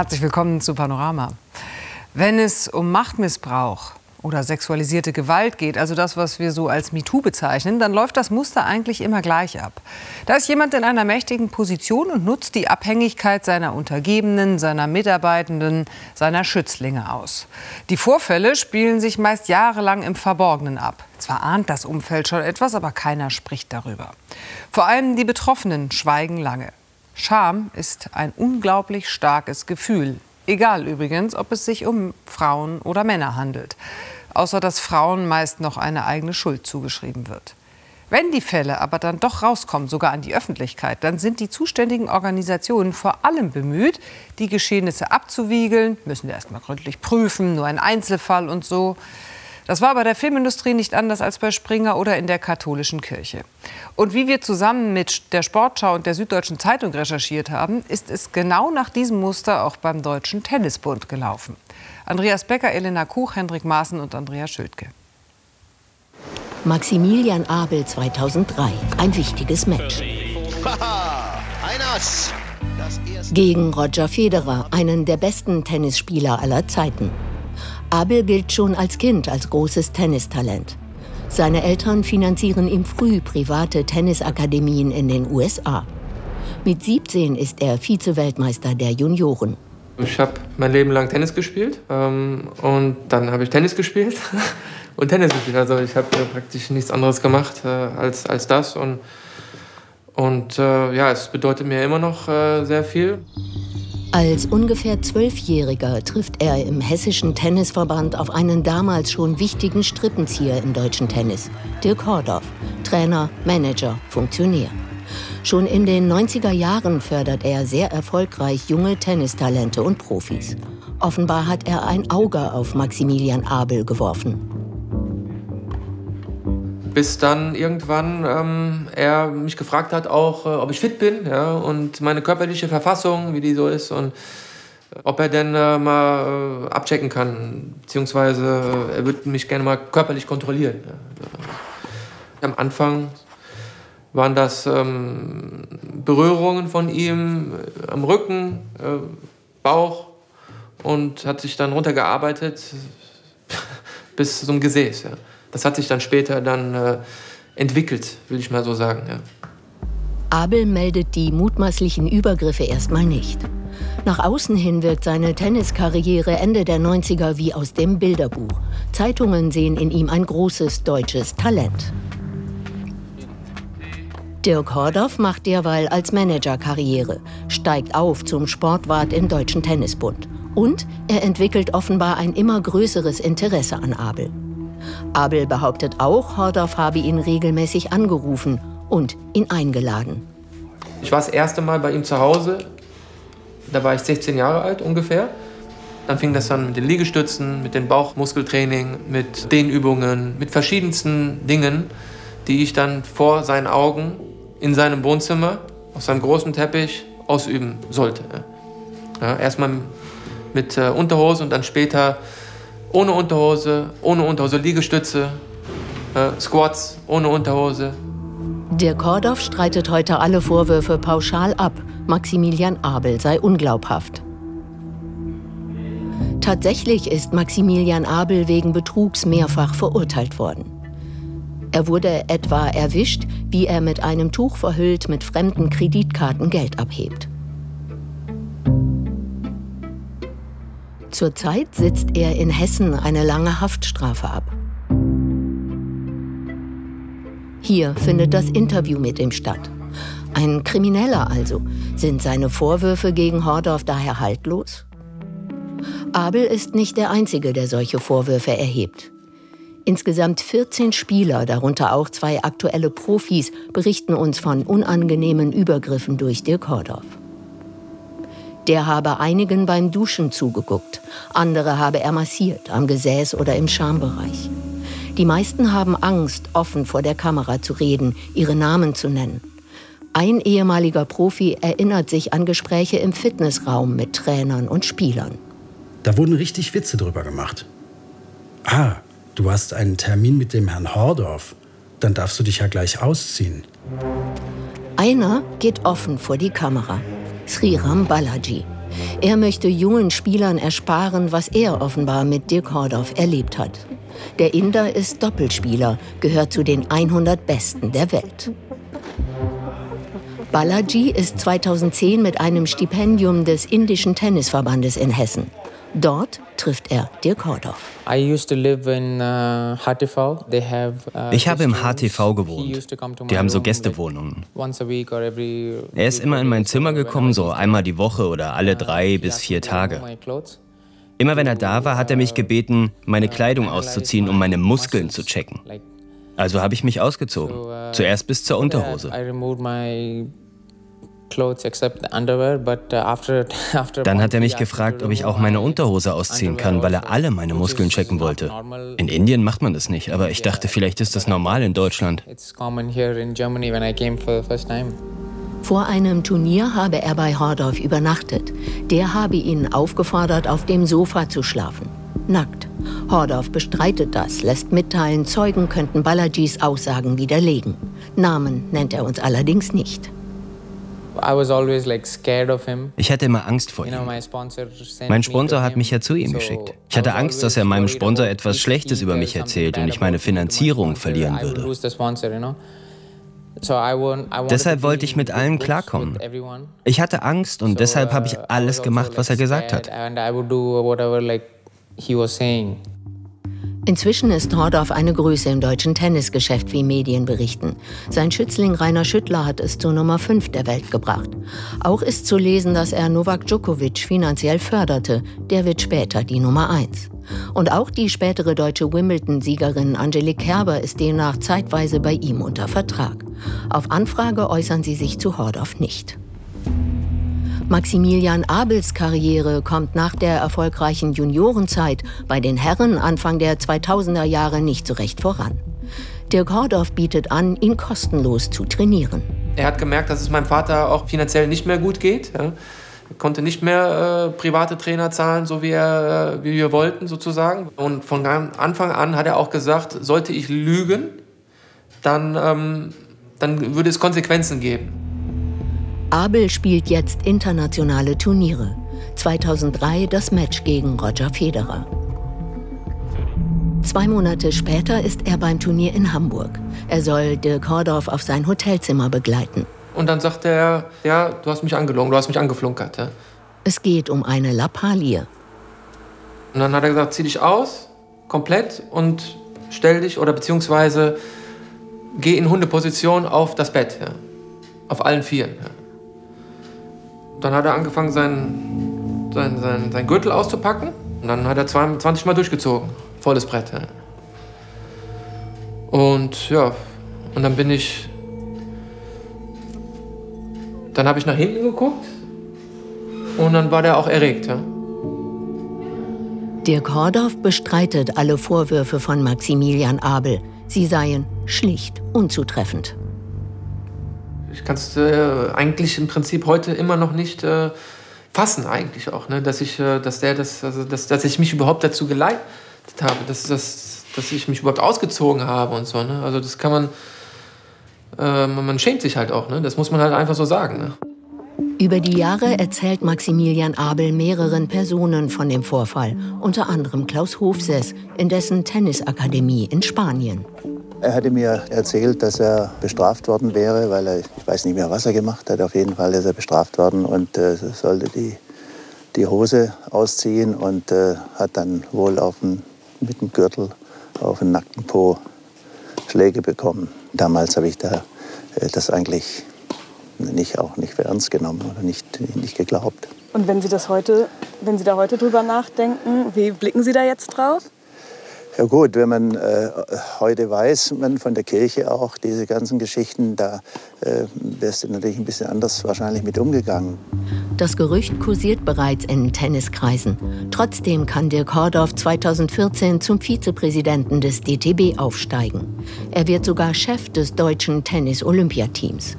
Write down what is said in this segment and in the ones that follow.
Herzlich willkommen zu Panorama. Wenn es um Machtmissbrauch oder sexualisierte Gewalt geht, also das, was wir so als MeToo bezeichnen, dann läuft das Muster eigentlich immer gleich ab. Da ist jemand in einer mächtigen Position und nutzt die Abhängigkeit seiner Untergebenen, seiner Mitarbeitenden, seiner Schützlinge aus. Die Vorfälle spielen sich meist jahrelang im Verborgenen ab. Zwar ahnt das Umfeld schon etwas, aber keiner spricht darüber. Vor allem die Betroffenen schweigen lange. Scham ist ein unglaublich starkes Gefühl Egal übrigens, ob es sich um Frauen oder Männer handelt. Außer dass Frauen meist noch eine eigene Schuld zugeschrieben wird. Wenn die Fälle aber dann doch rauskommen, sogar an die Öffentlichkeit, dann sind die zuständigen Organisationen vor allem bemüht, die Geschehnisse abzuwiegeln, müssen wir erst mal gründlich prüfen, nur ein Einzelfall und so. Das war bei der Filmindustrie nicht anders als bei Springer oder in der katholischen Kirche. Und wie wir zusammen mit der Sportschau und der Süddeutschen Zeitung recherchiert haben, ist es genau nach diesem Muster auch beim Deutschen Tennisbund gelaufen. Andreas Becker, Elena Kuch, Hendrik Maaßen und Andreas Schildke. Maximilian Abel 2003. Ein wichtiges Match. Gegen Roger Federer, einen der besten Tennisspieler aller Zeiten. Abel gilt schon als Kind als großes Tennistalent. Seine Eltern finanzieren ihm früh private Tennisakademien in den USA. Mit 17 ist er Vize-Weltmeister der Junioren. Ich habe mein Leben lang Tennis gespielt ähm, und dann habe ich Tennis gespielt und Tennis gespielt. Also ich habe äh, praktisch nichts anderes gemacht äh, als, als das und, und äh, ja, es bedeutet mir immer noch äh, sehr viel. Als ungefähr Zwölfjähriger trifft er im Hessischen Tennisverband auf einen damals schon wichtigen Strippenzieher im deutschen Tennis, Dirk Hordorf, Trainer, Manager, Funktionär. Schon in den 90er Jahren fördert er sehr erfolgreich junge Tennistalente und Profis. Offenbar hat er ein Auge auf Maximilian Abel geworfen bis dann irgendwann ähm, er mich gefragt hat, auch äh, ob ich fit bin ja, und meine körperliche Verfassung, wie die so ist und äh, ob er denn äh, mal äh, abchecken kann, beziehungsweise äh, er würde mich gerne mal körperlich kontrollieren. Ja. Am Anfang waren das ähm, Berührungen von ihm äh, am Rücken, Bauch und hat sich dann runtergearbeitet bis zum Gesäß. Ja das hat sich dann später dann äh, entwickelt, will ich mal so sagen. Ja. Abel meldet die mutmaßlichen Übergriffe erstmal nicht. Nach außen hin wirkt seine Tenniskarriere Ende der 90er wie aus dem Bilderbuch. Zeitungen sehen in ihm ein großes deutsches Talent. Dirk Hordorf macht derweil als Manager Karriere, steigt auf zum Sportwart im Deutschen Tennisbund. Und er entwickelt offenbar ein immer größeres Interesse an Abel. Abel behauptet auch, Hordorf habe ihn regelmäßig angerufen und ihn eingeladen. Ich war das erste Mal bei ihm zu Hause. Da war ich 16 Jahre alt ungefähr. Dann fing das an mit den Liegestützen, mit dem Bauchmuskeltraining, mit Dehnübungen, mit verschiedensten Dingen, die ich dann vor seinen Augen in seinem Wohnzimmer auf seinem großen Teppich ausüben sollte. Ja, erstmal mit äh, Unterhose und dann später ohne Unterhose, ohne Unterhose, Liegestütze, äh, Squats ohne Unterhose. Der Kordorf streitet heute alle Vorwürfe pauschal ab. Maximilian Abel sei unglaubhaft. Tatsächlich ist Maximilian Abel wegen Betrugs mehrfach verurteilt worden. Er wurde etwa erwischt, wie er mit einem Tuch verhüllt mit fremden Kreditkarten Geld abhebt. Zurzeit sitzt er in Hessen eine lange Haftstrafe ab. Hier findet das Interview mit ihm statt. Ein Krimineller also. Sind seine Vorwürfe gegen Hordorf daher haltlos? Abel ist nicht der Einzige, der solche Vorwürfe erhebt. Insgesamt 14 Spieler, darunter auch zwei aktuelle Profis, berichten uns von unangenehmen Übergriffen durch Dirk Hordorf. Der habe einigen beim Duschen zugeguckt, andere habe er massiert, am Gesäß oder im Schambereich. Die meisten haben Angst, offen vor der Kamera zu reden, ihre Namen zu nennen. Ein ehemaliger Profi erinnert sich an Gespräche im Fitnessraum mit Trainern und Spielern. Da wurden richtig Witze drüber gemacht. Ah, du hast einen Termin mit dem Herrn Hordorf. Dann darfst du dich ja gleich ausziehen. Einer geht offen vor die Kamera. Sriram Balaji, Er möchte jungen Spielern ersparen, was er offenbar mit Dirk Hordorf erlebt hat. Der Inder ist Doppelspieler, gehört zu den 100 Besten der Welt. Balaji ist 2010 mit einem Stipendium des Indischen Tennisverbandes in Hessen. Dort trifft er Dirk Hordorf. Uh, uh, ich habe im HTV gewohnt. Die haben so Gästewohnungen. Er ist immer in mein Zimmer gekommen, so einmal die Woche oder alle drei bis vier Tage. Immer wenn er da war, hat er mich gebeten, meine Kleidung auszuziehen, um meine Muskeln zu checken. Also habe ich mich ausgezogen. Uh, Zuerst bis zur Unterhose. Uh, Dann hat er mich gefragt, ob ich auch meine Unterhose ausziehen kann, weil er alle meine Muskeln checken wollte. In Indien macht man das nicht, aber ich dachte, vielleicht ist das normal in Deutschland. Vor einem Turnier habe er bei Hordorf übernachtet. Der habe ihn aufgefordert, auf dem Sofa zu schlafen. Nackt. Hordorf bestreitet das, lässt mitteilen, Zeugen könnten Balajis Aussagen widerlegen. Namen nennt er uns allerdings nicht. Ich hatte immer Angst vor ihm. Mein Sponsor hat mich ja zu ihm geschickt. Ich hatte Angst, dass er meinem Sponsor etwas Schlechtes über mich erzählt und ich meine Finanzierung verlieren würde. Deshalb wollte ich mit allen klarkommen. Ich hatte Angst und deshalb habe ich uh, alles gemacht, was er gesagt hat. Inzwischen ist Hordorf eine Größe im deutschen Tennisgeschäft, wie Medien berichten. Sein Schützling Rainer Schüttler hat es zur Nummer 5 der Welt gebracht. Auch ist zu lesen, dass er Novak Djokovic finanziell förderte. Der wird später die Nummer 1. Und auch die spätere deutsche Wimbledon-Siegerin Angelique Kerber ist demnach zeitweise bei ihm unter Vertrag. Auf Anfrage äußern sie sich zu Hordorf nicht. Maximilian Abels Karriere kommt nach der erfolgreichen Juniorenzeit bei den Herren Anfang der 2000er Jahre nicht so recht voran. Dirk Hordorf bietet an, ihn kostenlos zu trainieren. Er hat gemerkt, dass es meinem Vater auch finanziell nicht mehr gut geht. Er konnte nicht mehr äh, private Trainer zahlen, so wie, er, äh, wie wir wollten sozusagen. Und von Anfang an hat er auch gesagt, sollte ich lügen, dann, ähm, dann würde es Konsequenzen geben. Abel spielt jetzt internationale Turniere. 2003 das Match gegen Roger Federer. Zwei Monate später ist er beim Turnier in Hamburg. Er soll Dirk Hordorf auf sein Hotelzimmer begleiten. Und dann sagt er, ja, du hast mich angelogen, du hast mich angeflunkert. Ja. Es geht um eine Lappalie. Und dann hat er gesagt, zieh dich aus, komplett und stell dich oder beziehungsweise geh in Hundeposition auf das Bett. Ja. Auf allen Vieren. Ja. Dann hat er angefangen, seinen, seinen, seinen, seinen Gürtel auszupacken. Und dann hat er 20 Mal durchgezogen. Volles Brett. Ja. Und ja, und dann bin ich. Dann habe ich nach hinten geguckt. Und dann war der auch erregt. Ja. Dirk Hordorf bestreitet alle Vorwürfe von Maximilian Abel. Sie seien schlicht unzutreffend ich kann es äh, eigentlich im Prinzip heute immer noch nicht äh, fassen, eigentlich auch, ne? dass, ich, äh, dass, der das, also, dass, dass ich mich überhaupt dazu geleitet habe, dass, dass, dass ich mich überhaupt ausgezogen habe und so. Ne? Also das kann man, äh, man schämt sich halt auch, ne? das muss man halt einfach so sagen. Ne? Über die Jahre erzählt Maximilian Abel mehreren Personen von dem Vorfall, unter anderem Klaus Hofses in dessen Tennisakademie in Spanien. Er hatte mir erzählt, dass er bestraft worden wäre, weil er, ich weiß nicht mehr, was er gemacht hat, auf jeden Fall ist er bestraft worden und äh, sollte die, die Hose ausziehen und äh, hat dann wohl auf den, mit dem Gürtel auf den nackten Po Schläge bekommen. Damals habe ich da, äh, das eigentlich nicht, auch nicht für ernst genommen oder nicht, nicht geglaubt. Und wenn Sie, das heute, wenn Sie da heute drüber nachdenken, wie blicken Sie da jetzt drauf? Ja gut, wenn man äh, heute weiß, man von der Kirche auch diese ganzen Geschichten, da äh, wärst du natürlich ein bisschen anders wahrscheinlich mit umgegangen. Das Gerücht kursiert bereits in Tenniskreisen. Trotzdem kann Dirk Hordorf 2014 zum Vizepräsidenten des DTB aufsteigen. Er wird sogar Chef des deutschen Tennis-Olympiateams.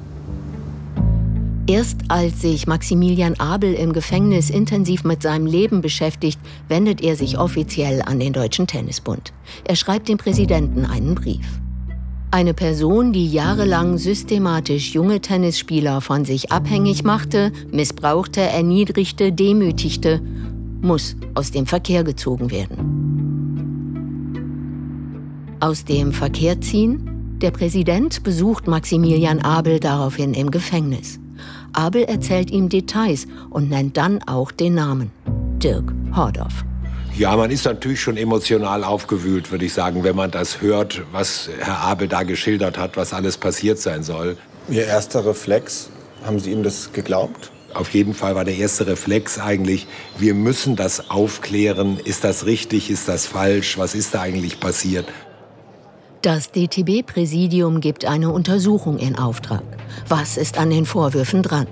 Erst als sich Maximilian Abel im Gefängnis intensiv mit seinem Leben beschäftigt, wendet er sich offiziell an den Deutschen Tennisbund. Er schreibt dem Präsidenten einen Brief. Eine Person, die jahrelang systematisch junge Tennisspieler von sich abhängig machte, missbrauchte, erniedrigte, demütigte, muss aus dem Verkehr gezogen werden. Aus dem Verkehr ziehen? Der Präsident besucht Maximilian Abel daraufhin im Gefängnis. Abel erzählt ihm Details und nennt dann auch den Namen. Dirk Hordorf. Ja, man ist natürlich schon emotional aufgewühlt, würde ich sagen, wenn man das hört, was Herr Abel da geschildert hat, was alles passiert sein soll. Ihr erster Reflex, haben Sie ihm das geglaubt? Auf jeden Fall war der erste Reflex eigentlich, wir müssen das aufklären. Ist das richtig? Ist das falsch? Was ist da eigentlich passiert? Das DTB-Präsidium gibt eine Untersuchung in Auftrag. Was ist an den Vorwürfen dran?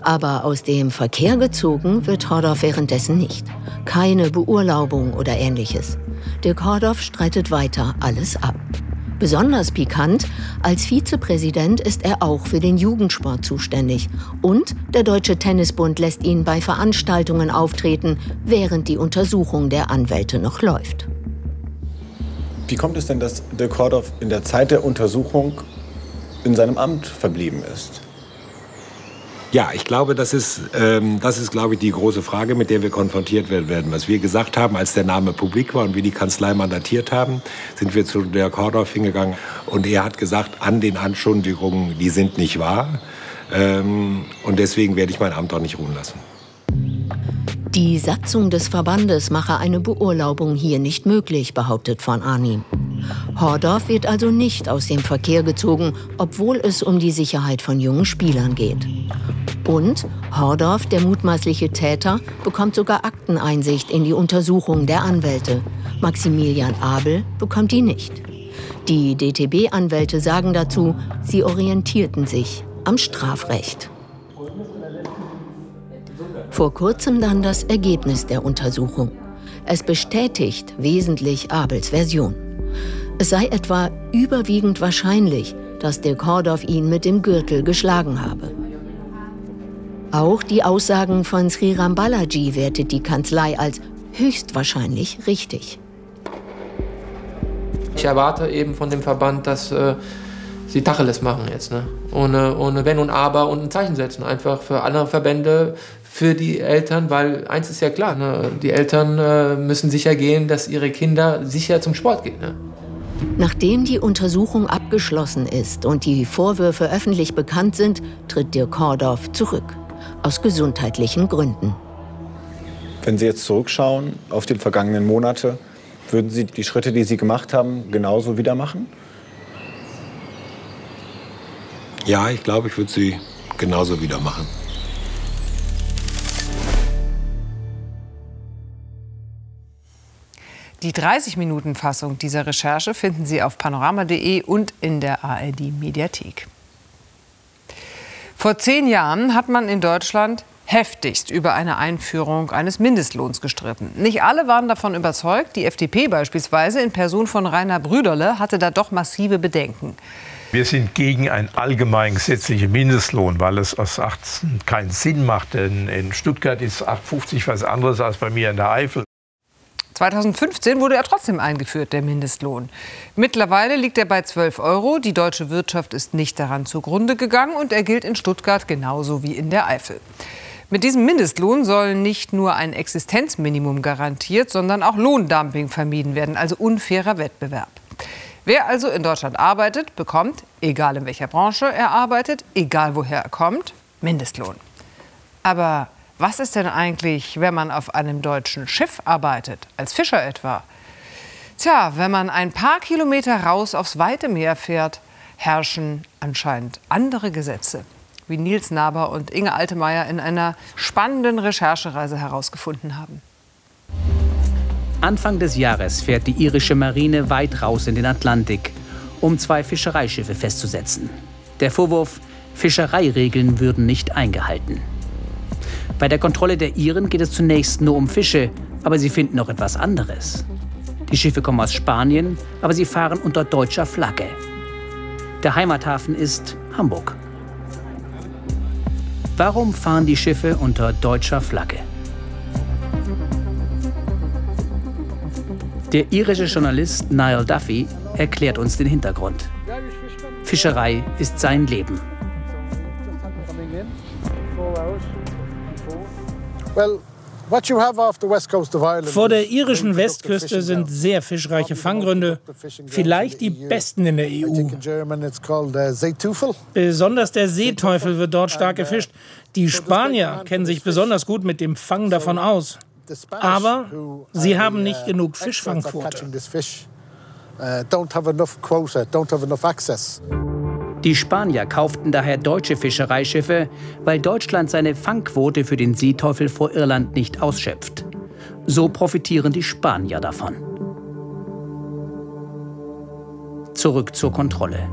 Aber aus dem Verkehr gezogen wird Hordorf währenddessen nicht. Keine Beurlaubung oder ähnliches. Dirk Hordorf streitet weiter alles ab. Besonders pikant, als Vizepräsident ist er auch für den Jugendsport zuständig. Und der Deutsche Tennisbund lässt ihn bei Veranstaltungen auftreten, während die Untersuchung der Anwälte noch läuft. Wie kommt es denn, dass Dirk Hordorf in der Zeit der Untersuchung in seinem Amt verblieben ist? Ja, ich glaube, das ist, ähm, das ist, glaube ich, die große Frage, mit der wir konfrontiert werden. Was wir gesagt haben, als der Name publik war und wir die Kanzlei mandatiert haben, sind wir zu Dirk Hordorf hingegangen und er hat gesagt, an den Anschuldigungen, die sind nicht wahr. Ähm, und deswegen werde ich mein Amt auch nicht ruhen lassen. Die Satzung des Verbandes mache eine Beurlaubung hier nicht möglich, behauptet von Arnim. Hordorf wird also nicht aus dem Verkehr gezogen, obwohl es um die Sicherheit von jungen Spielern geht. Und Hordorf, der mutmaßliche Täter, bekommt sogar Akteneinsicht in die Untersuchung der Anwälte. Maximilian Abel bekommt die nicht. Die DTB-Anwälte sagen dazu, sie orientierten sich am Strafrecht. Vor kurzem dann das Ergebnis der Untersuchung. Es bestätigt wesentlich Abels Version. Es sei etwa überwiegend wahrscheinlich, dass Dirk Hordorf ihn mit dem Gürtel geschlagen habe. Auch die Aussagen von Sriram Balaji wertet die Kanzlei als höchstwahrscheinlich richtig. Ich erwarte eben von dem Verband, dass äh, sie Tacheles machen jetzt. Ne? Ohne, ohne Wenn und Aber und ein Zeichen setzen. Einfach für andere Verbände, für die Eltern, weil eins ist ja klar, ne? die Eltern äh, müssen sicher gehen, dass ihre Kinder sicher zum Sport gehen. Ne? Nachdem die Untersuchung abgeschlossen ist und die Vorwürfe öffentlich bekannt sind, tritt Dirk Hordorf zurück. Aus gesundheitlichen Gründen. Wenn Sie jetzt zurückschauen auf die vergangenen Monate, würden Sie die Schritte, die Sie gemacht haben, genauso wieder machen? Ja, ich glaube, ich würde sie genauso wieder machen. Die 30-Minuten-Fassung dieser Recherche finden Sie auf panorama.de und in der ARD-Mediathek. Vor zehn Jahren hat man in Deutschland heftigst über eine Einführung eines Mindestlohns gestritten. Nicht alle waren davon überzeugt. Die FDP beispielsweise in Person von Rainer Brüderle hatte da doch massive Bedenken. Wir sind gegen einen allgemeinen gesetzlichen Mindestlohn, weil es aus 18 keinen Sinn macht. Denn in Stuttgart ist 8,50 was anderes als bei mir in der Eifel. 2015 wurde er trotzdem eingeführt, der Mindestlohn. Mittlerweile liegt er bei 12 Euro. Die deutsche Wirtschaft ist nicht daran zugrunde gegangen und er gilt in Stuttgart genauso wie in der Eifel. Mit diesem Mindestlohn soll nicht nur ein Existenzminimum garantiert, sondern auch Lohndumping vermieden werden, also unfairer Wettbewerb. Wer also in Deutschland arbeitet, bekommt, egal in welcher Branche er arbeitet, egal woher er kommt, Mindestlohn. Aber was ist denn eigentlich, wenn man auf einem deutschen Schiff arbeitet, als Fischer etwa? Tja, wenn man ein paar Kilometer raus aufs weite Meer fährt, herrschen anscheinend andere Gesetze, wie Nils Naber und Inge Altemeyer in einer spannenden Recherchereise herausgefunden haben. Anfang des Jahres fährt die irische Marine weit raus in den Atlantik, um zwei Fischereischiffe festzusetzen. Der Vorwurf, Fischereiregeln würden nicht eingehalten. Bei der Kontrolle der Iren geht es zunächst nur um Fische, aber sie finden noch etwas anderes. Die Schiffe kommen aus Spanien, aber sie fahren unter deutscher Flagge. Der Heimathafen ist Hamburg. Warum fahren die Schiffe unter deutscher Flagge? Der irische Journalist Niall Duffy erklärt uns den Hintergrund. Fischerei ist sein Leben. Vor der irischen Westküste sind sehr fischreiche Fanggründe, vielleicht die besten in der EU. Uh, Besonders der Seeteufel wird dort stark gefischt. Die Spanier kennen sich besonders gut mit dem Fang davon aus. Aber sie haben nicht uh, genug Fischfangquote. Die Spanier kauften daher deutsche Fischereischiffe, weil Deutschland seine Fangquote für den Seeteufel vor Irland nicht ausschöpft. So profitieren die Spanier davon. Zurück zur Kontrolle.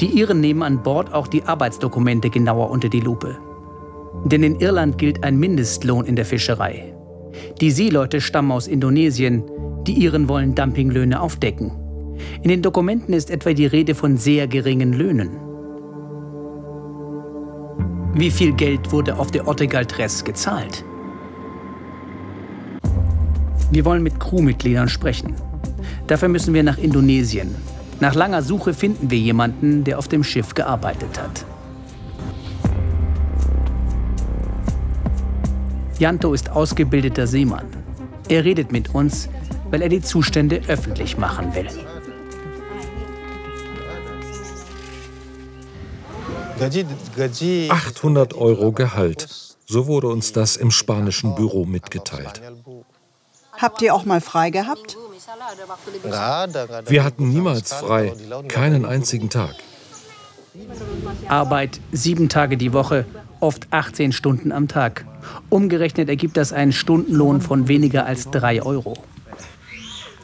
Die Iren nehmen an Bord auch die Arbeitsdokumente genauer unter die Lupe. Denn in Irland gilt ein Mindestlohn in der Fischerei. Die Seeleute stammen aus Indonesien, die Iren wollen Dumpinglöhne aufdecken. In den Dokumenten ist etwa die Rede von sehr geringen Löhnen. Wie viel Geld wurde auf der Ottegal-Tress gezahlt? Wir wollen mit Crewmitgliedern sprechen. Dafür müssen wir nach Indonesien. Nach langer Suche finden wir jemanden, der auf dem Schiff gearbeitet hat. Janto ist ausgebildeter Seemann. Er redet mit uns, weil er die Zustände öffentlich machen will. 800 Euro Gehalt. So wurde uns das im spanischen Büro mitgeteilt. Habt ihr auch mal frei gehabt? Wir hatten niemals frei, keinen einzigen Tag. Arbeit sieben Tage die Woche, oft 18 Stunden am Tag. Umgerechnet ergibt das einen Stundenlohn von weniger als drei Euro.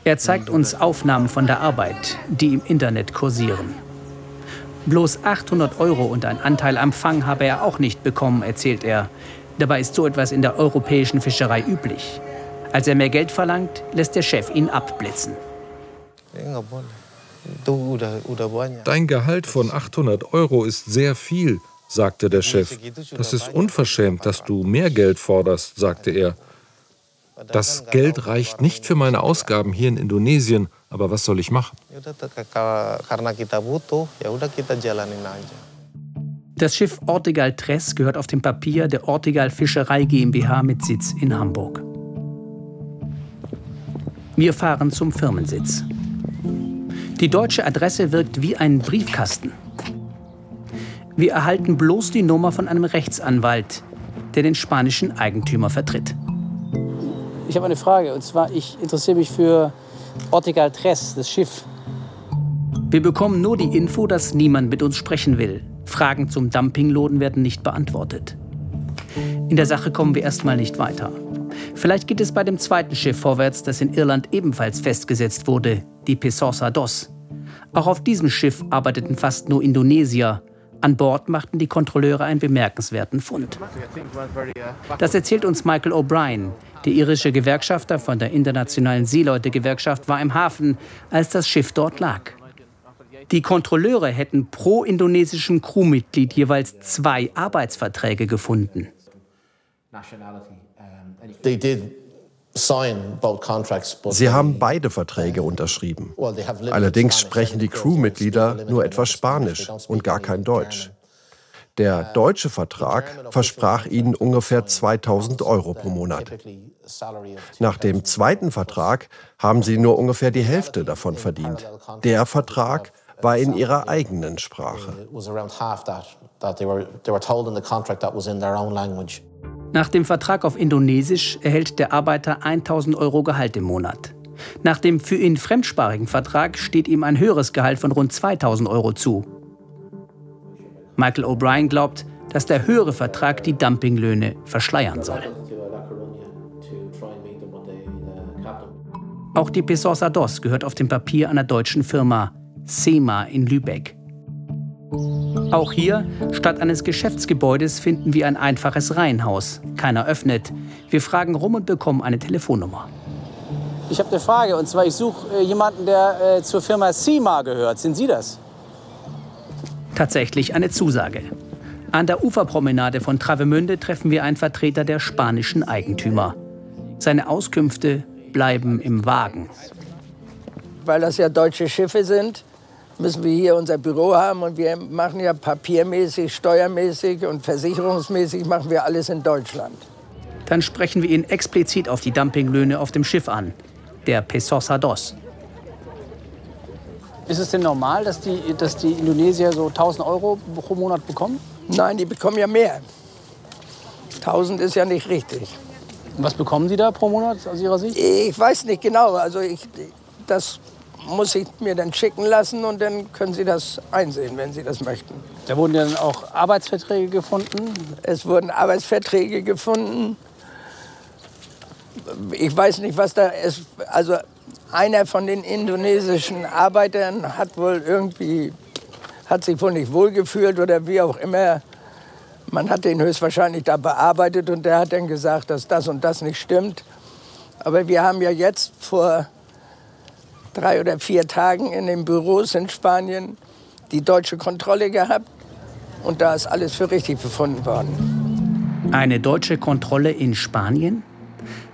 Er zeigt uns Aufnahmen von der Arbeit, die im Internet kursieren. Bloß 800 Euro und ein Anteil am Fang habe er auch nicht bekommen, erzählt er. Dabei ist so etwas in der europäischen Fischerei üblich. Als er mehr Geld verlangt, lässt der Chef ihn abblitzen. Dein Gehalt von 800 Euro ist sehr viel, sagte der Chef. Das ist unverschämt, dass du mehr Geld forderst, sagte er. Das Geld reicht nicht für meine Ausgaben hier in Indonesien, aber was soll ich machen? Das Schiff Ortegal Tress gehört auf dem Papier der Ortegal Fischerei GmbH mit Sitz in Hamburg. Wir fahren zum Firmensitz. Die deutsche Adresse wirkt wie ein Briefkasten. Wir erhalten bloß die Nummer von einem Rechtsanwalt, der den spanischen Eigentümer vertritt. Ich habe eine Frage, und zwar, ich interessiere mich für Ortigal Tres, das Schiff. Wir bekommen nur die Info, dass niemand mit uns sprechen will. Fragen zum Dumpinglohn werden nicht beantwortet. In der Sache kommen wir erstmal nicht weiter. Vielleicht geht es bei dem zweiten Schiff vorwärts, das in Irland ebenfalls festgesetzt wurde, die Pesosa Dos. Auch auf diesem Schiff arbeiteten fast nur Indonesier. An Bord machten die Kontrolleure einen bemerkenswerten Fund. Das erzählt uns Michael O'Brien, der irische Gewerkschafter von der Internationalen Seeleute-Gewerkschaft war im Hafen, als das Schiff dort lag. Die Kontrolleure hätten pro indonesischem Crewmitglied jeweils zwei Arbeitsverträge gefunden. Sie haben beide Verträge unterschrieben. Allerdings sprechen die Crewmitglieder nur etwas Spanisch und gar kein Deutsch. Der deutsche Vertrag versprach ihnen ungefähr 2000 Euro pro Monat. Nach dem zweiten Vertrag haben sie nur ungefähr die Hälfte davon verdient. Der Vertrag war in ihrer eigenen Sprache. Nach dem Vertrag auf Indonesisch erhält der Arbeiter 1000 Euro Gehalt im Monat. Nach dem für ihn fremdsprachigen Vertrag steht ihm ein höheres Gehalt von rund 2000 Euro zu. Michael O'Brien glaubt, dass der höhere Vertrag die Dumpinglöhne verschleiern soll. Auch die Pesosa Dos gehört auf dem Papier einer deutschen Firma, SEMA in Lübeck. Auch hier, statt eines Geschäftsgebäudes, finden wir ein einfaches Reihenhaus. Keiner öffnet. Wir fragen rum und bekommen eine Telefonnummer. Ich habe eine Frage, und zwar, ich suche äh, jemanden, der äh, zur Firma SEMA gehört. Sind Sie das? Tatsächlich eine Zusage. An der Uferpromenade von Travemünde treffen wir einen Vertreter der spanischen Eigentümer. Seine Auskünfte bleiben im Wagen. Weil das ja deutsche Schiffe sind, müssen wir hier unser Büro haben und wir machen ja papiermäßig, steuermäßig und versicherungsmäßig machen wir alles in Deutschland. Dann sprechen wir ihn explizit auf die Dumpinglöhne auf dem Schiff an, der Pesos Dos. Ist es denn normal, dass die, dass die Indonesier so 1000 Euro pro Monat bekommen? Nein, die bekommen ja mehr. 1000 ist ja nicht richtig. Und was bekommen Sie da pro Monat aus Ihrer Sicht? Ich weiß nicht genau. Also ich, das muss ich mir dann schicken lassen und dann können Sie das einsehen, wenn Sie das möchten. Da wurden dann auch Arbeitsverträge gefunden? Es wurden Arbeitsverträge gefunden. Ich weiß nicht, was da ist. Also einer von den indonesischen Arbeitern hat wohl irgendwie, hat sich wohl nicht wohlgefühlt oder wie auch immer. Man hat den höchstwahrscheinlich da bearbeitet und der hat dann gesagt, dass das und das nicht stimmt. Aber wir haben ja jetzt vor drei oder vier Tagen in den Büros in Spanien die deutsche Kontrolle gehabt und da ist alles für richtig befunden worden. Eine deutsche Kontrolle in Spanien?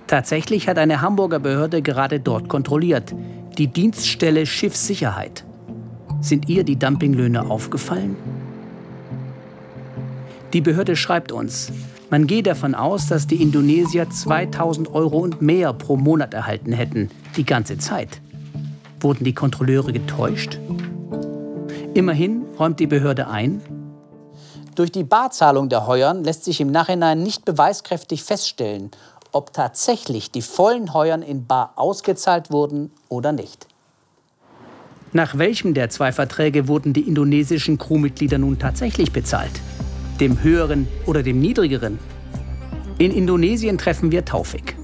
Tatsächlich hat eine Hamburger Behörde gerade dort kontrolliert, die Dienststelle Schiffssicherheit. Sind ihr die Dumpinglöhne aufgefallen? Die Behörde schreibt uns, man gehe davon aus, dass die Indonesier 2000 Euro und mehr pro Monat erhalten hätten, die ganze Zeit. Wurden die Kontrolleure getäuscht? Immerhin räumt die Behörde ein, durch die Barzahlung der Heuern lässt sich im Nachhinein nicht beweiskräftig feststellen, ob tatsächlich die vollen Heuern in Bar ausgezahlt wurden oder nicht. Nach welchem der zwei Verträge wurden die indonesischen Crewmitglieder nun tatsächlich bezahlt? Dem höheren oder dem niedrigeren? In Indonesien treffen wir Taufik.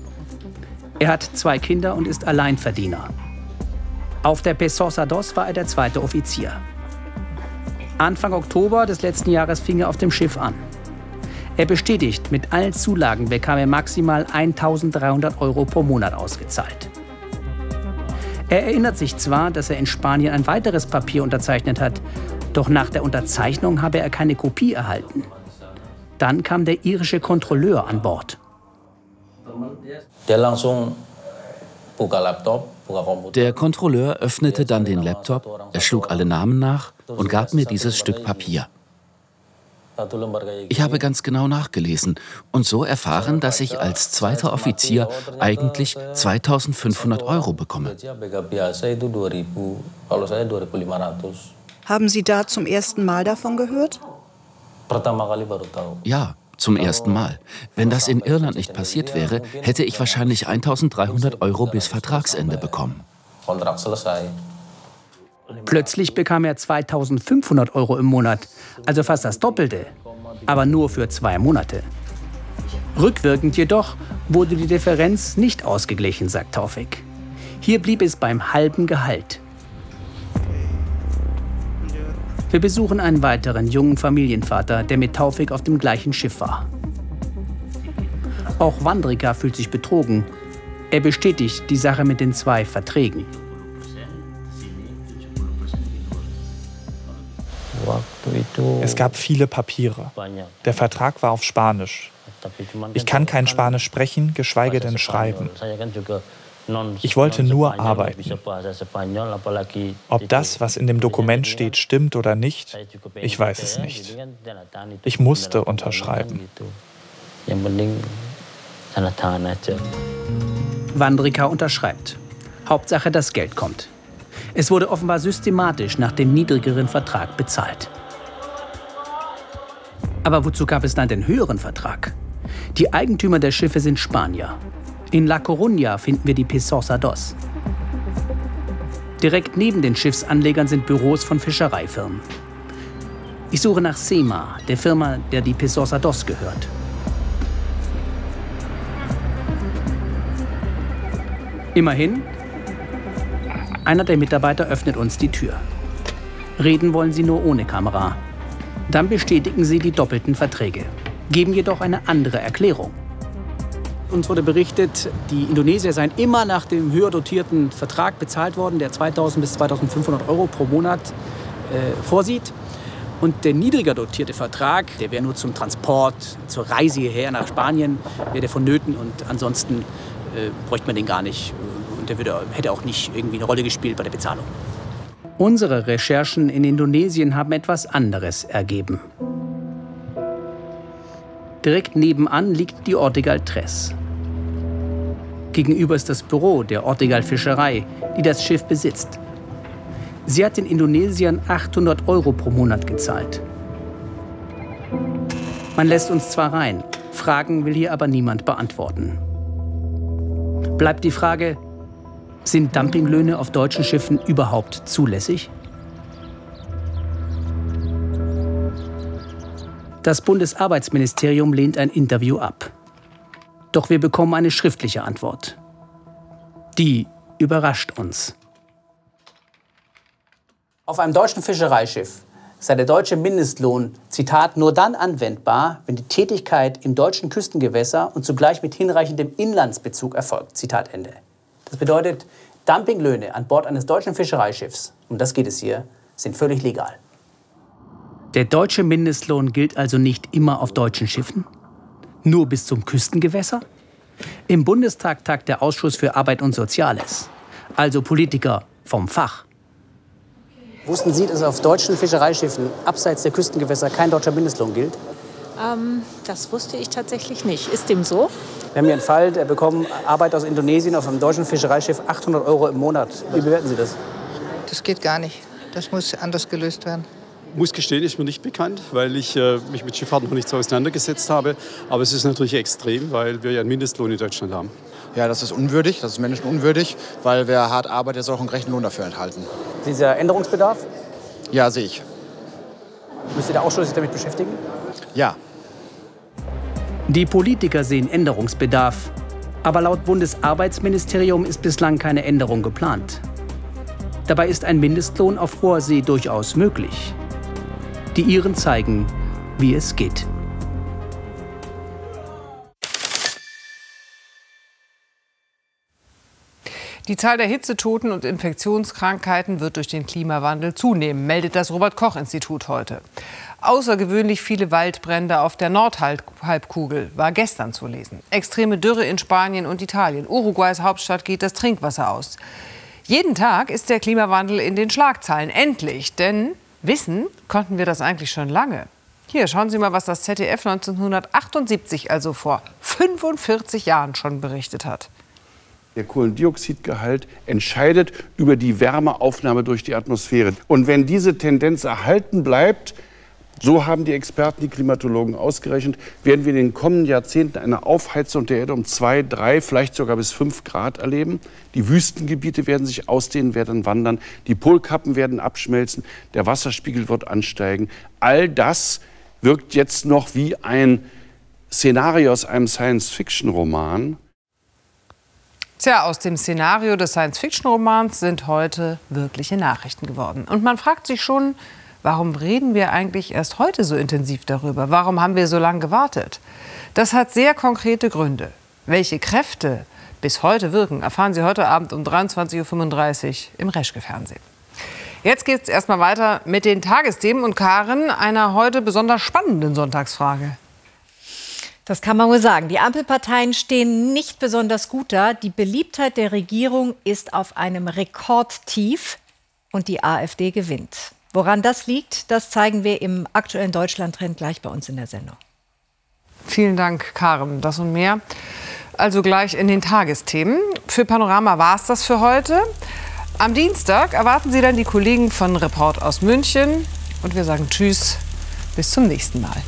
Er hat zwei Kinder und ist Alleinverdiener. Auf der Pesosa Dos war er der zweite Offizier. Anfang Oktober des letzten Jahres fing er auf dem Schiff an. Er bestätigt, mit allen Zulagen bekam er maximal 1300 Euro pro Monat ausgezahlt. Er erinnert sich zwar, dass er in Spanien ein weiteres Papier unterzeichnet hat, doch nach der Unterzeichnung habe er keine Kopie erhalten. Dann kam der irische Kontrolleur an Bord. Der langsung buka laptop, der Kontrolleur öffnete dann den Laptop, er schlug alle Namen nach und gab mir dieses Stück Papier. Ich habe ganz genau nachgelesen und so erfahren, dass ich als zweiter Offizier eigentlich 2500 Euro bekomme. Haben Sie da zum ersten Mal davon gehört? Ja, zum ersten Mal. Wenn das in Irland nicht passiert wäre, hätte ich wahrscheinlich 1300 Euro bis Vertragsende bekommen. Plötzlich bekam er 2500 Euro im Monat, also fast das Doppelte, aber nur für zwei Monate. Rückwirkend jedoch wurde die Differenz nicht ausgeglichen, sagt Taufik. Hier blieb es beim halben Gehalt. Wir besuchen einen weiteren jungen Familienvater, der mit Taufik auf dem gleichen Schiff war. Auch Wandrika fühlt sich betrogen. Er bestätigt die Sache mit den zwei Verträgen. Es gab viele Papiere. Der Vertrag war auf Spanisch. Ich kann kein Spanisch sprechen, geschweige denn schreiben. Ich wollte nur arbeiten. Ob das, was in dem Dokument steht, stimmt oder nicht, ich weiß es nicht. Ich musste unterschreiben. Wandrika unterschreibt. Hauptsache, das Geld kommt. Es wurde offenbar systematisch nach dem niedrigeren Vertrag bezahlt. Aber wozu gab es dann den höheren Vertrag? Die Eigentümer der Schiffe sind Spanier. In La Coruña finden wir die Pesosa Dos. Direkt neben den Schiffsanlegern sind Büros von Fischereifirmen. Ich suche nach SEMA, der Firma, der die Pesosa Dos gehört. Immerhin, einer der Mitarbeiter öffnet uns die Tür. Reden wollen sie nur ohne Kamera. Dann bestätigen sie die doppelten Verträge, geben jedoch eine andere Erklärung. Uns wurde berichtet, die Indonesier seien immer nach dem höher dotierten Vertrag bezahlt worden, der 2000 bis 2500 Euro pro Monat äh, vorsieht. Und der niedriger dotierte Vertrag, der wäre nur zum Transport, zur Reise hierher nach Spanien, wäre der vonnöten und ansonsten äh, bräuchte man den gar nicht. Und der würde, hätte auch nicht irgendwie eine Rolle gespielt bei der Bezahlung. Unsere Recherchen in Indonesien haben etwas anderes ergeben. Direkt nebenan liegt die Ortegal Tress. Gegenüber ist das Büro der Ortegal Fischerei, die das Schiff besitzt. Sie hat den Indonesiern 800 Euro pro Monat gezahlt. Man lässt uns zwar rein, Fragen will hier aber niemand beantworten. Bleibt die Frage, sind Dumpinglöhne auf deutschen Schiffen überhaupt zulässig? Das Bundesarbeitsministerium lehnt ein Interview ab. Doch wir bekommen eine schriftliche Antwort. Die überrascht uns. Auf einem deutschen Fischereischiff sei der deutsche Mindestlohn, Zitat, nur dann anwendbar, wenn die Tätigkeit im deutschen Küstengewässer und zugleich mit hinreichendem Inlandsbezug erfolgt. Zitat Ende. Das bedeutet, Dumpinglöhne an Bord eines deutschen Fischereischiffs, um das geht es hier, sind völlig legal. Der deutsche Mindestlohn gilt also nicht immer auf deutschen Schiffen? Nur bis zum Küstengewässer? Im Bundestag tagt der Ausschuss für Arbeit und Soziales, also Politiker vom Fach. Wussten Sie, dass auf deutschen Fischereischiffen abseits der Küstengewässer kein deutscher Mindestlohn gilt? Ähm, das wusste ich tatsächlich nicht. Ist dem so? Wir haben hier einen Fall, der bekommt Arbeit aus Indonesien auf einem deutschen Fischereischiff 800 Euro im Monat. Wie bewerten Sie das? Das geht gar nicht. Das muss anders gelöst werden. Ich muss gestehen, ist mir nicht bekannt, weil ich äh, mich mit Schifffahrt noch nicht so auseinandergesetzt habe. Aber es ist natürlich extrem, weil wir ja einen Mindestlohn in Deutschland haben. Ja, das ist unwürdig, das ist menschenunwürdig, weil wer hart arbeitet, soll auch einen gerechten Lohn dafür enthalten. Dieser Änderungsbedarf? Ja, sehe ich. Müsste der Ausschuss sich damit beschäftigen? Ja. Die Politiker sehen Änderungsbedarf. Aber laut Bundesarbeitsministerium ist bislang keine Änderung geplant. Dabei ist ein Mindestlohn auf hoher See durchaus möglich. Die Iren zeigen, wie es geht. Die Zahl der Hitzetoten und Infektionskrankheiten wird durch den Klimawandel zunehmen, meldet das Robert Koch Institut heute. Außergewöhnlich viele Waldbrände auf der Nordhalbkugel war gestern zu lesen. Extreme Dürre in Spanien und Italien. Uruguays Hauptstadt geht das Trinkwasser aus. Jeden Tag ist der Klimawandel in den Schlagzeilen. Endlich. Denn wissen konnten wir das eigentlich schon lange. Hier, schauen Sie mal, was das ZDF 1978, also vor 45 Jahren, schon berichtet hat. Der Kohlendioxidgehalt entscheidet über die Wärmeaufnahme durch die Atmosphäre. Und wenn diese Tendenz erhalten bleibt, so haben die Experten, die Klimatologen ausgerechnet, werden wir in den kommenden Jahrzehnten eine Aufheizung der Erde um zwei, drei, vielleicht sogar bis fünf Grad erleben. Die Wüstengebiete werden sich ausdehnen, werden wandern, die Polkappen werden abschmelzen, der Wasserspiegel wird ansteigen. All das wirkt jetzt noch wie ein Szenario aus einem Science-Fiction-Roman. Tja, aus dem Szenario des Science-Fiction-Romans sind heute wirkliche Nachrichten geworden. Und man fragt sich schon, warum reden wir eigentlich erst heute so intensiv darüber? Warum haben wir so lange gewartet? Das hat sehr konkrete Gründe. Welche Kräfte bis heute wirken, erfahren Sie heute Abend um 23.35 Uhr im Reschke-Fernsehen. Jetzt geht es erstmal weiter mit den Tagesthemen und Karen, einer heute besonders spannenden Sonntagsfrage. Das kann man wohl sagen. Die Ampelparteien stehen nicht besonders gut da. Die Beliebtheit der Regierung ist auf einem Rekordtief und die AfD gewinnt. Woran das liegt, das zeigen wir im aktuellen Deutschland-Trend gleich bei uns in der Sendung. Vielen Dank, Karen. Das und mehr. Also gleich in den Tagesthemen. Für Panorama war es das für heute. Am Dienstag erwarten Sie dann die Kollegen von Report aus München. Und wir sagen Tschüss, bis zum nächsten Mal.